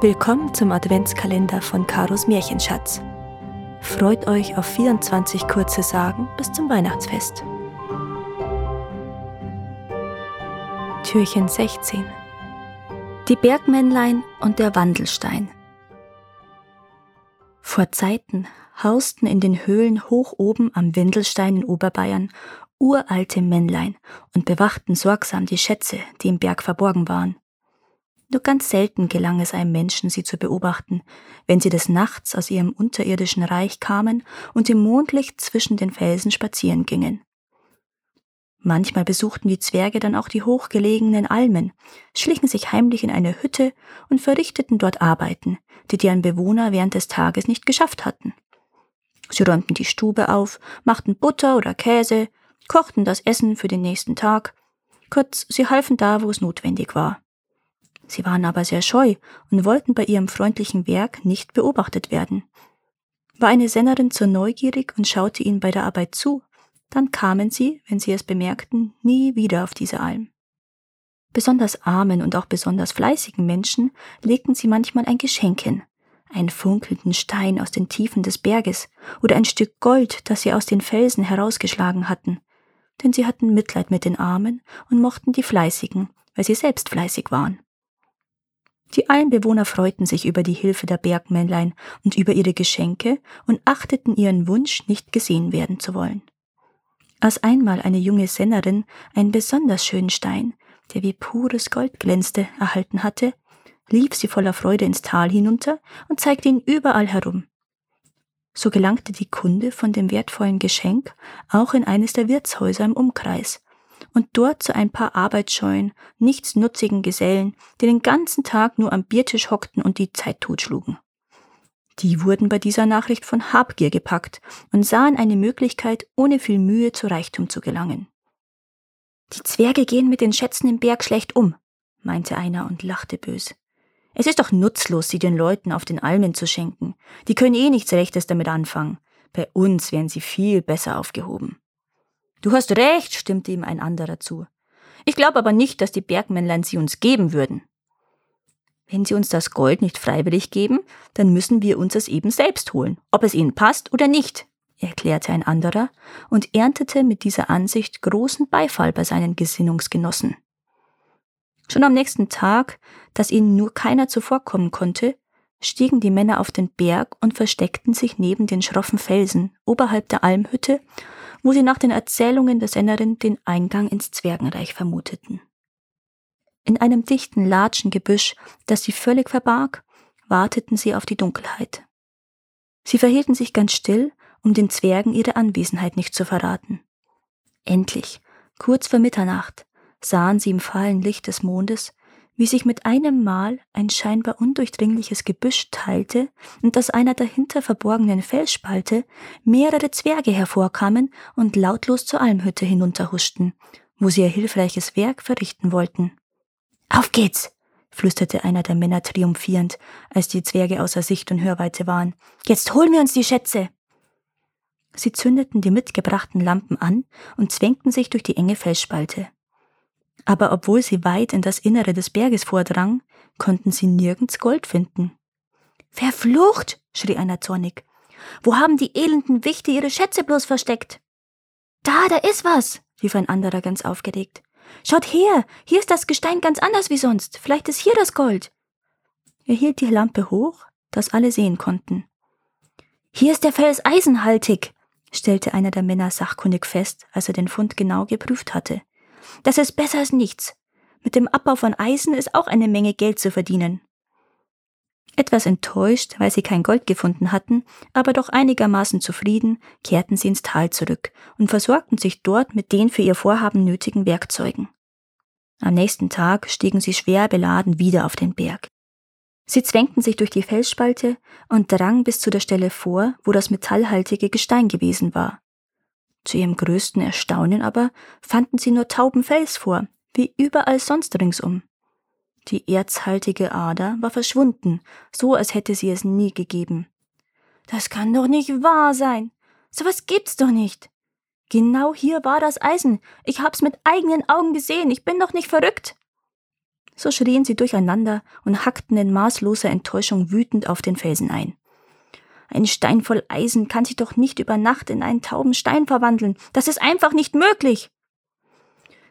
Willkommen zum Adventskalender von Karos Märchenschatz. Freut euch auf 24 kurze Sagen bis zum Weihnachtsfest. Türchen 16 Die Bergmännlein und der Wandelstein Vor Zeiten hausten in den Höhlen hoch oben am Windelstein in Oberbayern uralte Männlein und bewachten sorgsam die Schätze, die im Berg verborgen waren. Nur ganz selten gelang es einem Menschen, sie zu beobachten, wenn sie des Nachts aus ihrem unterirdischen Reich kamen und im Mondlicht zwischen den Felsen spazieren gingen. Manchmal besuchten die Zwerge dann auch die hochgelegenen Almen, schlichen sich heimlich in eine Hütte und verrichteten dort Arbeiten, die deren Bewohner während des Tages nicht geschafft hatten. Sie räumten die Stube auf, machten Butter oder Käse, kochten das Essen für den nächsten Tag. Kurz, sie halfen da, wo es notwendig war. Sie waren aber sehr scheu und wollten bei ihrem freundlichen Werk nicht beobachtet werden. War eine Sennerin zu neugierig und schaute ihnen bei der Arbeit zu, dann kamen sie, wenn sie es bemerkten, nie wieder auf diese Alm. Besonders armen und auch besonders fleißigen Menschen legten sie manchmal ein Geschenk hin, einen funkelnden Stein aus den Tiefen des Berges oder ein Stück Gold, das sie aus den Felsen herausgeschlagen hatten, denn sie hatten Mitleid mit den Armen und mochten die Fleißigen, weil sie selbst fleißig waren. Die Einbewohner freuten sich über die Hilfe der Bergmännlein und über ihre Geschenke und achteten ihren Wunsch, nicht gesehen werden zu wollen. Als einmal eine junge Sennerin einen besonders schönen Stein, der wie pures Gold glänzte, erhalten hatte, lief sie voller Freude ins Tal hinunter und zeigte ihn überall herum. So gelangte die Kunde von dem wertvollen Geschenk auch in eines der Wirtshäuser im Umkreis, und dort zu ein paar arbeitsscheuen, nichtsnutzigen Gesellen, die den ganzen Tag nur am Biertisch hockten und die Zeit totschlugen. Die wurden bei dieser Nachricht von Habgier gepackt und sahen eine Möglichkeit, ohne viel Mühe zu Reichtum zu gelangen. Die Zwerge gehen mit den Schätzen im Berg schlecht um, meinte einer und lachte bös. Es ist doch nutzlos, sie den Leuten auf den Almen zu schenken. Die können eh nichts Rechtes damit anfangen. Bei uns wären sie viel besser aufgehoben. Du hast recht, stimmte ihm ein anderer zu. Ich glaube aber nicht, dass die Bergmännlein sie uns geben würden. Wenn sie uns das Gold nicht freiwillig geben, dann müssen wir uns es eben selbst holen, ob es ihnen passt oder nicht, erklärte ein anderer und erntete mit dieser Ansicht großen Beifall bei seinen Gesinnungsgenossen. Schon am nächsten Tag, dass ihnen nur keiner zuvorkommen konnte, stiegen die Männer auf den Berg und versteckten sich neben den schroffen Felsen oberhalb der Almhütte wo sie nach den Erzählungen der Sennerin den Eingang ins Zwergenreich vermuteten. In einem dichten Latschengebüsch, das sie völlig verbarg, warteten sie auf die Dunkelheit. Sie verhielten sich ganz still, um den Zwergen ihre Anwesenheit nicht zu verraten. Endlich, kurz vor Mitternacht, sahen sie im fahlen Licht des Mondes wie sich mit einem Mal ein scheinbar undurchdringliches Gebüsch teilte und aus einer dahinter verborgenen Felsspalte mehrere Zwerge hervorkamen und lautlos zur Almhütte hinunterhuschten, wo sie ihr hilfreiches Werk verrichten wollten. Auf geht's! flüsterte einer der Männer triumphierend, als die Zwerge außer Sicht und Hörweite waren. Jetzt holen wir uns die Schätze! Sie zündeten die mitgebrachten Lampen an und zwängten sich durch die enge Felsspalte aber obwohl sie weit in das Innere des Berges vordrangen, konnten sie nirgends Gold finden. Verflucht! schrie einer zornig. Wo haben die elenden Wichte ihre Schätze bloß versteckt? Da, da ist was, rief ein anderer ganz aufgeregt. Schaut her, hier ist das Gestein ganz anders wie sonst. Vielleicht ist hier das Gold. Er hielt die Lampe hoch, dass alle sehen konnten. Hier ist der Fels eisenhaltig, stellte einer der Männer sachkundig fest, als er den Fund genau geprüft hatte. Das ist besser als nichts. Mit dem Abbau von Eisen ist auch eine Menge Geld zu verdienen. Etwas enttäuscht, weil sie kein Gold gefunden hatten, aber doch einigermaßen zufrieden, kehrten sie ins Tal zurück und versorgten sich dort mit den für ihr Vorhaben nötigen Werkzeugen. Am nächsten Tag stiegen sie schwer beladen wieder auf den Berg. Sie zwängten sich durch die Felsspalte und drangen bis zu der Stelle vor, wo das metallhaltige Gestein gewesen war. Zu ihrem größten Erstaunen aber fanden sie nur tauben Fels vor, wie überall sonst ringsum. Die erzhaltige Ader war verschwunden, so als hätte sie es nie gegeben. Das kann doch nicht wahr sein. So was gibt's doch nicht. Genau hier war das Eisen. Ich hab's mit eigenen Augen gesehen. Ich bin doch nicht verrückt. So schrien sie durcheinander und hackten in maßloser Enttäuschung wütend auf den Felsen ein. Ein Stein voll Eisen kann sich doch nicht über Nacht in einen tauben Stein verwandeln. Das ist einfach nicht möglich.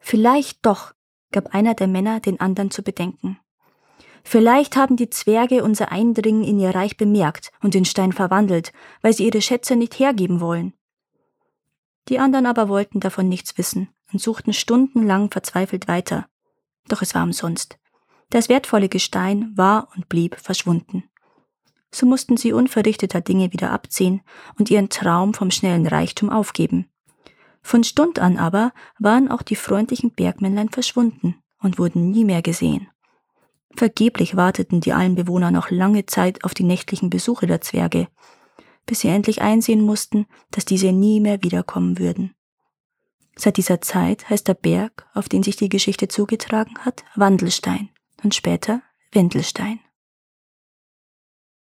Vielleicht doch, gab einer der Männer den anderen zu bedenken. Vielleicht haben die Zwerge unser Eindringen in ihr Reich bemerkt und den Stein verwandelt, weil sie ihre Schätze nicht hergeben wollen. Die anderen aber wollten davon nichts wissen und suchten stundenlang verzweifelt weiter. Doch es war umsonst. Das wertvolle Gestein war und blieb verschwunden. So mussten sie unverrichteter Dinge wieder abziehen und ihren Traum vom schnellen Reichtum aufgeben. Von Stund an aber waren auch die freundlichen Bergmännlein verschwunden und wurden nie mehr gesehen. Vergeblich warteten die Almbewohner noch lange Zeit auf die nächtlichen Besuche der Zwerge, bis sie endlich einsehen mussten, dass diese nie mehr wiederkommen würden. Seit dieser Zeit heißt der Berg, auf den sich die Geschichte zugetragen hat, Wandelstein und später Wendelstein.